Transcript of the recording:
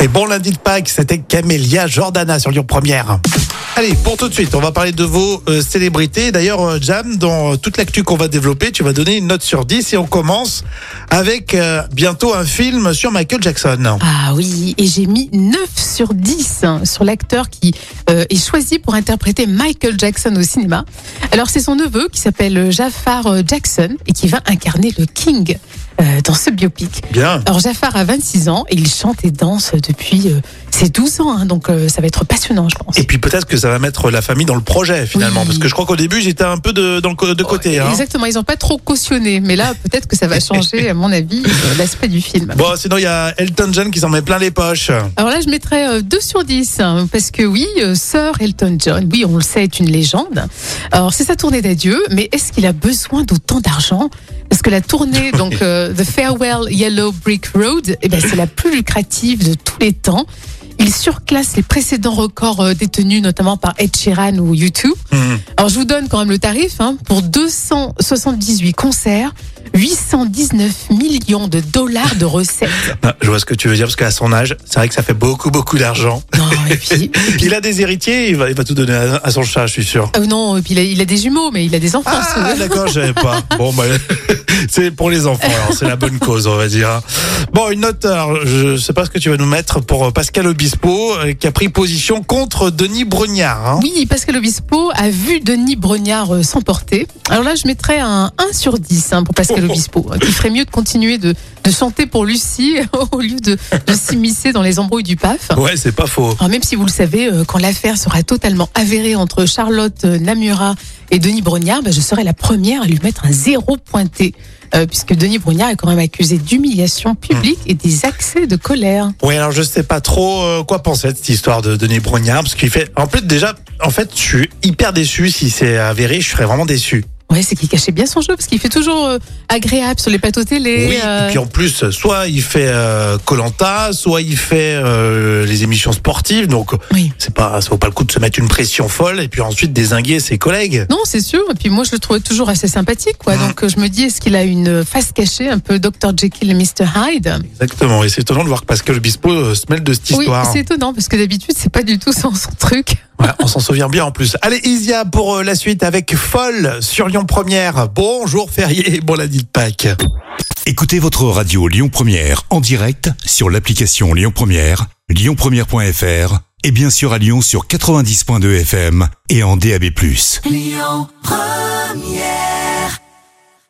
Et bon lundi de Pâques, c'était Camélia Jordana sur Lyon Première. Allez, pour tout de suite, on va parler de vos euh, célébrités. D'ailleurs, euh, Jam, dans euh, toute l'actu qu'on va développer, tu vas donner une note sur 10 et on commence avec euh, bientôt un film sur Michael Jackson. Ah oui, et j'ai mis 9 sur 10 hein, sur l'acteur qui est choisi pour interpréter Michael Jackson au cinéma. Alors c'est son neveu qui s'appelle Jafar Jackson et qui va incarner le King euh, dans ce biopic. Bien. Alors Jafar a 26 ans et il chante et danse depuis euh, ses 12 ans, hein, donc euh, ça va être passionnant je pense. Et puis peut-être que ça va mettre la famille dans le projet finalement, Oui. parce que je crois qu'au début j'étais un peu de, dans le co- de côté. hein. Exactement, ils n'ont pas trop cautionné, mais là peut-être que ça va changer, à mon avis, euh, l'aspect du film. Bon, sinon il y a Elton John qui s'en met plein les poches. Alors là, je mettrais euh, 2 sur 10, hein, parce que oui, Sir Elton John, oui, on le sait, est une légende. Alors, c'est sa tournée d'adieu, mais est-ce qu'il a besoin d'autant d'argent Parce que la tournée, donc euh, The Farewell Yellow Brick Road, eh ben, c'est la plus lucrative de tous les temps. Il surclasse les précédents records euh, détenus notamment par Ed Sheeran ou YouTube. Mhm. Alors je vous donne quand même le tarif hein, pour 278 concerts, 819 millions de dollars de recettes. Ah, Je vois ce que tu veux dire, parce qu'à son âge, c'est vrai que ça fait beaucoup, beaucoup d'argent. Non, et puis, Il a des héritiers, il va, il va tout donner à, à son chat, je suis sûr. Euh, non, et puis il a, il a des jumeaux, mais il a des enfants. Ah, d'accord, je savais pas. Bon, bah, c'est pour les enfants, alors c'est la bonne cause, on va dire. Bon, une note, alors, je sais pas ce que tu vas nous mettre pour Pascal Obispo, euh, qui a pris position contre Denis Brognard. Hein. Oui, Pascal Obispo a vu Denis Brognard euh, s'emporter. Alors là, je mettrais un 1 sur 10 hein, pour Pascal Oh. Obispo, hein, qui ferait mieux de continuer de, de chanter pour Lucie au lieu de, de s'immiscer dans les embrouilles du PAF. Ouais, c'est pas faux. Alors même si vous le savez, euh, quand l'affaire sera totalement avérée entre Charlotte euh, Namura et Denis Brognard, ben, je serai la première à lui mettre un zéro pointé. euh, puisque Denis Brognard est quand même accusé d'humiliation publique et des accès de colère. Oui, alors je sais pas trop euh, quoi penser de cette histoire de Denis Brognard, parce qu'il fait. En plus, déjà, en fait, je suis hyper déçu. Si c'est avéré, je serais vraiment déçu. Ouais, c'est qu'il cachait bien son jeu parce qu'il fait toujours euh, agréable sur les plateaux télé. Oui, euh, et puis en plus, soit il fait Colanta, soit il fait euh, les émissions sportives, donc Oui. c'est pas, ça vaut pas le coup de se mettre une pression folle et puis ensuite désinguer ses collègues. Non, c'est sûr. Et puis moi, je le trouvais toujours assez sympathique, quoi. Mhm. Donc euh, je me dis, est-ce qu'il a une face cachée, un peu Dr Jekyll et Mr Hyde? Exactement, et c'est étonnant de voir que Pascal Obispo euh, se mêle de cette Oui, histoire. c'est étonnant parce que d'habitude, c'est pas du tout son, son truc. Ouais, on s'en souvient bien en plus. Allez, Isia pour euh, la suite avec Folle sur Lyon Première. Bonjour férié, bon lundi de Pâques. Écoutez votre radio Lyon Première en direct sur l'application Lyon Première, lyonpremière.fr et bien sûr à Lyon sur 90.2 FM et en DAB+.